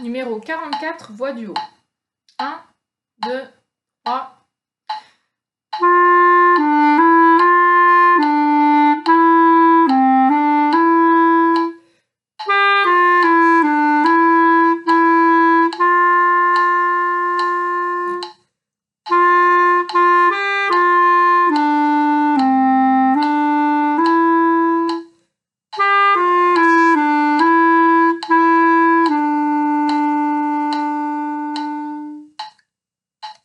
numéro 44, voix du haut. 1, 2, 3.